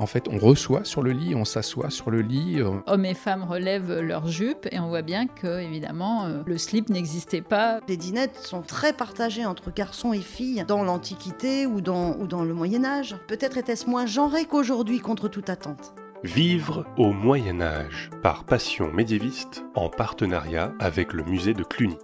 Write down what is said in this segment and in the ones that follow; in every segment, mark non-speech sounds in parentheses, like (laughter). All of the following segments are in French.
en fait, on reçoit sur le lit, on s'assoit sur le lit. Euh. Hommes et femmes relèvent leurs jupes et on voit bien que, évidemment, euh, le slip n'existait pas. Les dinettes sont très partagées entre garçons et filles dans l'Antiquité ou dans, ou dans le Moyen Âge. Peut-être était-ce moins genré qu'aujourd'hui contre toute attente. Vivre au Moyen Âge par Passion médiéviste en partenariat avec le musée de Cluny.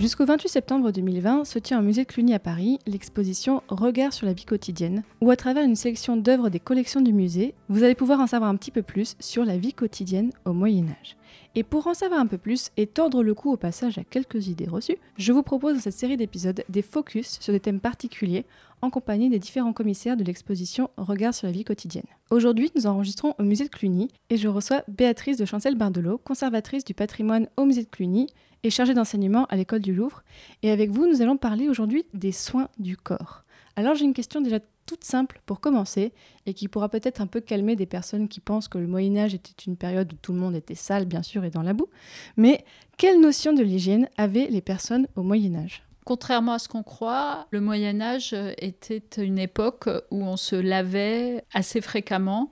Jusqu'au 28 septembre 2020 se tient au musée de Cluny à Paris l'exposition Regard sur la vie quotidienne, où à travers une sélection d'œuvres des collections du musée, vous allez pouvoir en savoir un petit peu plus sur la vie quotidienne au Moyen Âge. Et pour en savoir un peu plus et tordre le cou au passage à quelques idées reçues, je vous propose dans cette série d'épisodes des focus sur des thèmes particuliers en compagnie des différents commissaires de l'exposition Regard sur la vie quotidienne. Aujourd'hui, nous enregistrons au musée de Cluny et je reçois Béatrice de Chancel-Bardelot, conservatrice du patrimoine au musée de Cluny et chargée d'enseignement à l'école du Louvre. Et avec vous, nous allons parler aujourd'hui des soins du corps. Alors j'ai une question déjà toute simple pour commencer et qui pourra peut-être un peu calmer des personnes qui pensent que le Moyen Âge était une période où tout le monde était sale, bien sûr, et dans la boue. Mais quelle notion de l'hygiène avaient les personnes au Moyen Âge? Contrairement à ce qu'on croit, le Moyen Âge était une époque où on se lavait assez fréquemment,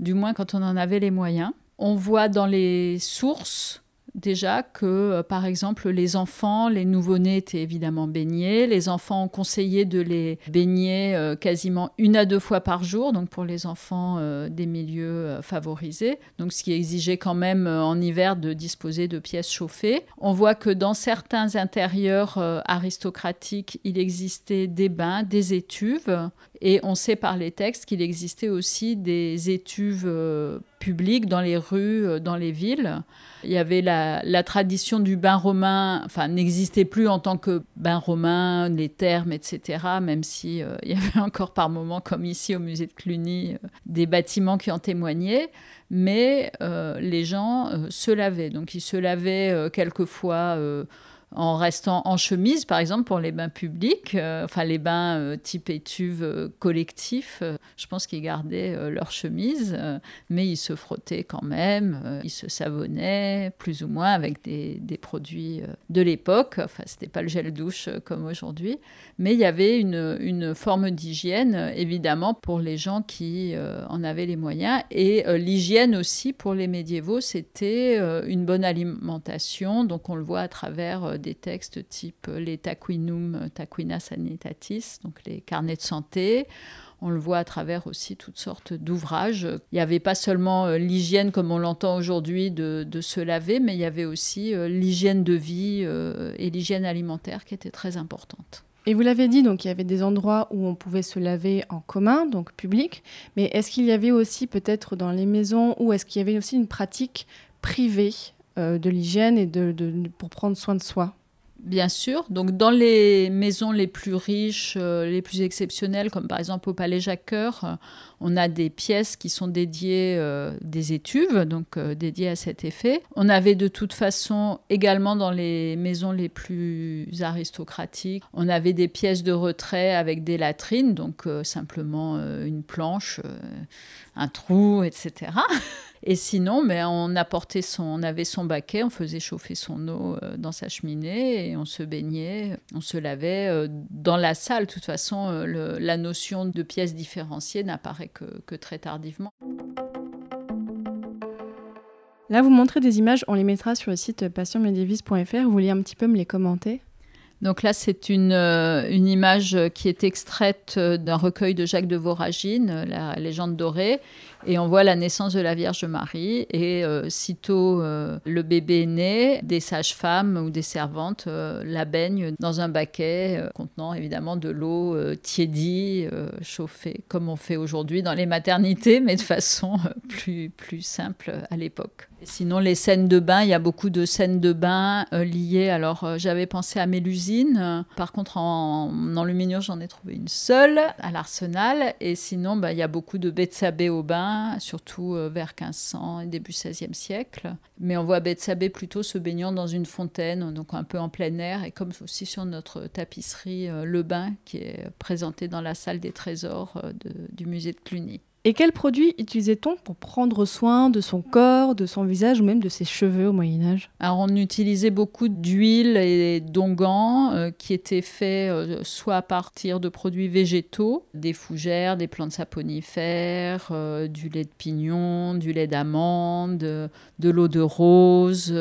du moins quand on en avait les moyens. On voit dans les sources déjà que, euh, par exemple, les enfants, les nouveau-nés étaient évidemment baignés. Les enfants ont conseillé de les baigner euh, quasiment une à deux fois par jour, donc pour les enfants euh, des milieux favorisés. Donc, ce qui exigeait quand même en hiver de disposer de pièces chauffées. On voit que dans certains intérieurs aristocratiques, il existait des bains, des étuves. Et on sait par les textes qu'il existait aussi des étuves publiques dans les rues, dans les villes. Il y avait la, tradition du bain romain, enfin, n'existait plus en tant que bain romain, les termes, etc., même si euh, il y avait (laughs) encore par moments, comme ici au musée de Cluny, euh, des bâtiments qui en témoignaient. Mais euh, les gens se lavaient. Donc, ils se lavaient quelquefois en restant en chemise, par exemple, pour les bains publics, euh, enfin les bains euh, type étuve euh, collectif, je pense qu'ils gardaient leur chemise, mais ils se frottaient quand même, ils se savonnaient plus ou moins avec des, produits de l'époque. Enfin, c'était pas le gel douche comme aujourd'hui, mais il y avait une, une forme d'hygiène, évidemment, pour les gens qui en avaient les moyens. Et l'hygiène aussi, pour les médiévaux, c'était une bonne alimentation, donc on le voit à travers textes type les Taquinum, Taquina Sanitatis, donc les carnets de santé. On le voit à travers aussi toutes sortes d'ouvrages. Il n'y avait pas seulement euh, l'hygiène comme on l'entend aujourd'hui de, se laver, mais il y avait aussi euh, l'hygiène de vie euh, et l'hygiène alimentaire qui était très importante. Et vous l'avez dit, donc il y avait des endroits où on pouvait se laver en commun, donc public, mais est-ce qu'il y avait aussi peut-être dans les maisons, ou est-ce qu'il y avait aussi une pratique privée euh, de l'hygiène et de, pour prendre soin de soi Bien sûr. Donc, dans les maisons les plus riches, euh, les plus exceptionnelles, comme par exemple au Palais Jacques-Cœur, euh, on a des pièces qui sont dédiées, des étuves, donc dédiées à cet effet. On avait de toute façon également dans les maisons les plus aristocratiques, on avait des pièces de retrait avec des latrines, donc simplement une planche, un trou, etc. (laughs) Et sinon, mais on apportait son, on avait son baquet, on faisait chauffer son eau euh, dans sa cheminée et on se baignait, on se lavait euh, dans la salle. De toute façon, euh, la notion de pièces différenciées n'apparaît que, que très tardivement. Là, vous montrez des images, on les mettra sur le site passionmediavis.fr. Vous voulez un petit peu me les commenter? Donc là, c'est une, une, image qui est extraite d'un recueil de Jacques de Voragine, La légende dorée, et on voit la naissance de la Vierge Marie. Et euh, sitôt euh, le bébé est né, des sages-femmes ou des servantes euh, la baignent dans un baquet contenant évidemment de l'eau tiédie, chauffée, comme on fait aujourd'hui dans les maternités, mais de façon plus, plus simple à l'époque. Sinon, les scènes de bain, il y a beaucoup de scènes de bain liées. Alors, j'avais pensé à Mélusine. Par contre, en, en j'en ai trouvé une seule à l'Arsenal. Et sinon, bah, il y a beaucoup de Bethsabée au bain surtout euh, vers 1500 et début 16e siècle. Mais on voit Bethsabée plutôt se baignant dans une fontaine, donc un peu en plein air, et comme aussi sur notre tapisserie, euh, le bain qui est présenté dans la salle des trésors euh, du musée de Cluny. Et quels produits utilisait-on pour prendre soin de son corps, de son visage ou même de ses cheveux au Moyen Âge? On utilisait beaucoup d'huile et d'onguents euh, qui étaient faits euh, soit à partir de produits végétaux, des fougères, des plantes saponifères, euh, du lait de pignon, du lait d'amande, de l'eau de rose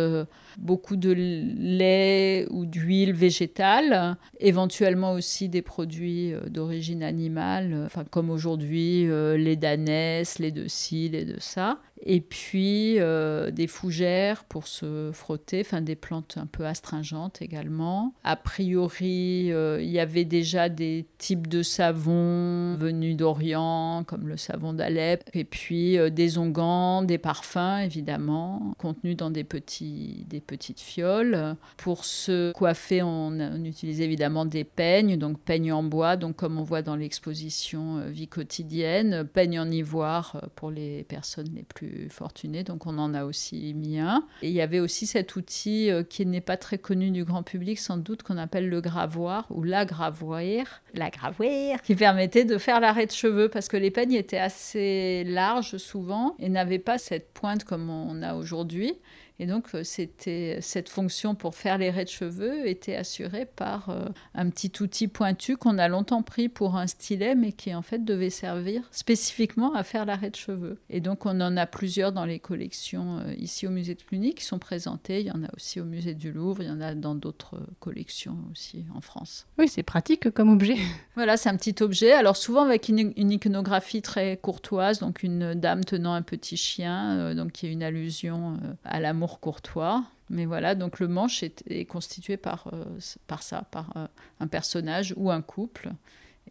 beaucoup de lait ou d'huile végétale, éventuellement aussi des produits euh, d'origine animale, enfin comme aujourd'hui euh, lait d'ânesse, lait de ci, lait de ça et puis euh, des fougères pour se frotter, enfin des plantes un peu astringentes également. A priori, euh, il y avait déjà des types de savons venus d'Orient, comme le savon d'Alep, et puis euh, des onguents, des parfums évidemment, contenus dans des, petites fioles. Pour se coiffer, on, on utilise évidemment des peignes, donc peignes en bois, donc comme on voit dans l'exposition Vie quotidienne, peignes en ivoire pour les personnes les plus fortunés, donc on en a aussi mis un. Et il y avait aussi cet outil euh, qui n'est pas très connu du grand public, sans doute, qu'on appelle le gravoir ou la gravoire, la gravoire, qui permettait de faire l'arrêt de cheveux parce que les peignes étaient assez larges souvent et n'avaient pas cette pointe comme on a aujourd'hui. Et donc, euh, c'était cette fonction pour faire les raies de cheveux était assurée par euh, un petit outil pointu qu'on a longtemps pris pour un stylet, mais qui en fait devait servir spécifiquement à faire l'arrêt de cheveux. Et donc, on en a plusieurs dans les collections euh, ici au musée de Cluny qui sont présentées. Il y en a aussi au musée du Louvre, il y en a dans d'autres collections aussi en France. Oui, c'est pratique comme objet. (laughs) Voilà, c'est un petit objet. Alors, souvent avec une, iconographie très courtoise, donc une dame tenant un petit chien, donc qui est une allusion à l'amour courtois. Mais voilà, donc le manche est, constitué par, euh, par ça, par euh, un personnage ou un couple.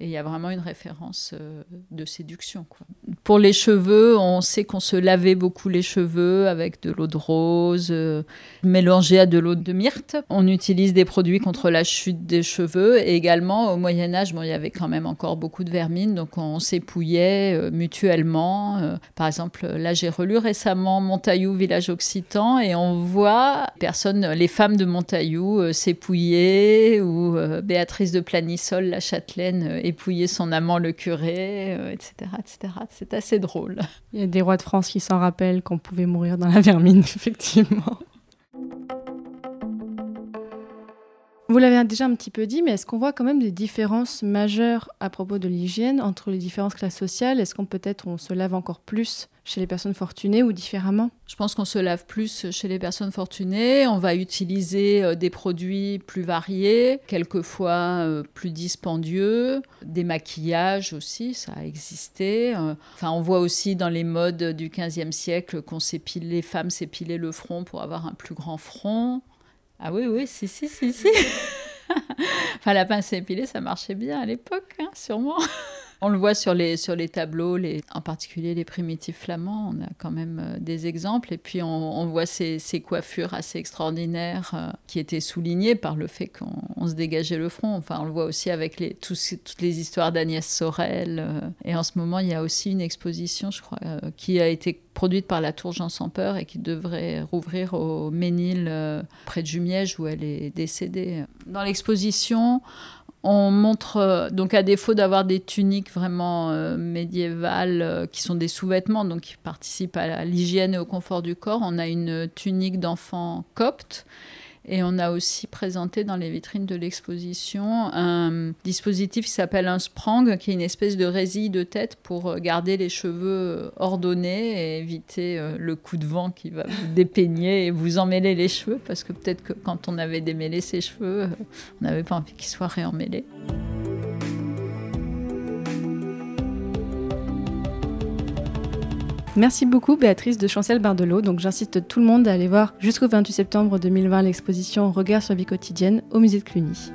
Et il y a vraiment une référence euh, de séduction. Pour les cheveux, on sait qu'on se lavait beaucoup les cheveux avec de l'eau de rose euh, mélangée à de l'eau de myrte. On utilise des produits contre la chute des cheveux. Et également, au Moyen Âge, bon, il y avait quand même encore beaucoup de vermine, donc on s'épouillait euh, mutuellement. par exemple, là, j'ai relu récemment Montaillou, village occitan, et on voit les femmes de Montaillou s'épouiller, ou Béatrice de Planissol, la châtelaine, épouiller son amant le curé, etc., euh, etc. C'est assez drôle. Il y a des rois de France qui s'en rappellent qu'on pouvait mourir dans la vermine, (laughs) effectivement. Vous l'avez déjà un petit peu dit, mais est-ce qu'on voit quand même des différences majeures à propos de l'hygiène entre les différentes classes sociales? Est-ce qu'on peut-être on se lave encore plus chez les personnes fortunées ou différemment? Je pense qu'on se lave plus chez les personnes fortunées. On va utiliser euh, des produits plus variés, quelquefois euh, plus dispendieux, des maquillages aussi, ça a existé. Euh, enfin, on voit aussi dans les modes du 15e siècle qu'on s'épile, les femmes s'épilaient le front pour avoir un plus grand front. Ah oui, oui, si, si, si, si. (laughs) enfin, la pince épilée, ça marchait bien à l'époque, hein, sûrement. (laughs) On le voit sur les, sur les tableaux, les, en particulier les primitifs flamands, on a quand même euh, des exemples. Et puis on, voit ces, ces, coiffures assez extraordinaires euh, qui étaient soulignées par le fait qu'on se dégageait le front. Enfin, on le voit aussi avec les, toutes les histoires d'Agnès Sorel. Euh. et en ce moment, il y a aussi une exposition, je crois, qui a été produite par la Tour Jean sans peur et qui devrait rouvrir au Ménil, près de Jumièges, où elle est décédée. Dans l'exposition, on montre, euh, donc à défaut d'avoir des tuniques vraiment euh, médiévales euh, qui sont des sous-vêtements, donc qui participent à l'hygiène et au confort du corps, on a une tunique d'enfant copte et on a aussi présenté dans les vitrines de l'exposition un dispositif qui s'appelle un sprang, qui est une espèce de résille de tête pour garder les cheveux ordonnés et éviter euh, le coup de vent qui va vous (laughs) dépeigner et vous emmêler les cheveux, parce que peut-être que quand on avait démêlé ses cheveux, euh, on n'avait pas envie qu'ils soient réemmêlés. Merci beaucoup Béatrice de Chancel Bardelot. Donc j'incite tout le monde à aller voir jusqu'au 28 septembre 2020 l'exposition Regard sur vie quotidienne au musée de Cluny.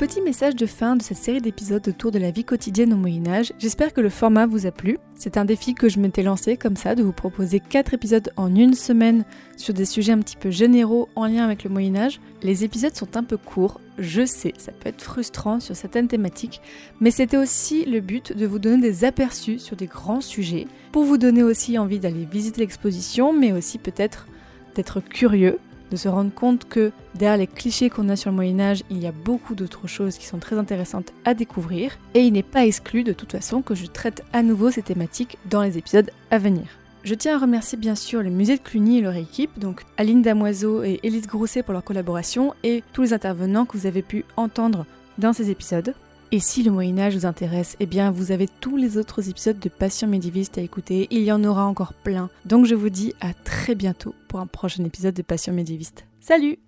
Petit message de fin de cette série d'épisodes autour de la vie quotidienne au Moyen Âge. J'espère que le format vous a plu. C'est un défi que je m'étais lancé comme ça, de vous proposer 4 épisodes en une semaine sur des sujets un petit peu généraux en lien avec le Moyen Âge. Les épisodes sont un peu courts, je sais, ça peut être frustrant sur certaines thématiques, mais c'était aussi le but de vous donner des aperçus sur des grands sujets, pour vous donner aussi envie d'aller visiter l'exposition, mais aussi peut-être d'être curieux de se rendre compte que derrière les clichés qu'on a sur le Moyen Âge, il y a beaucoup d'autres choses qui sont très intéressantes à découvrir, et il n'est pas exclu de toute façon que je traite à nouveau ces thématiques dans les épisodes à venir. Je tiens à remercier bien sûr le musée de Cluny et leur équipe, donc Aline Damoiseau et Élise Grosset pour leur collaboration, et tous les intervenants que vous avez pu entendre dans ces épisodes. Et si le Moyen Âge vous intéresse, eh bien vous avez tous les autres épisodes de Passion médiéviste à écouter, il y en aura encore plein. Donc je vous dis à très bientôt pour un prochain épisode de Passion médiéviste. Salut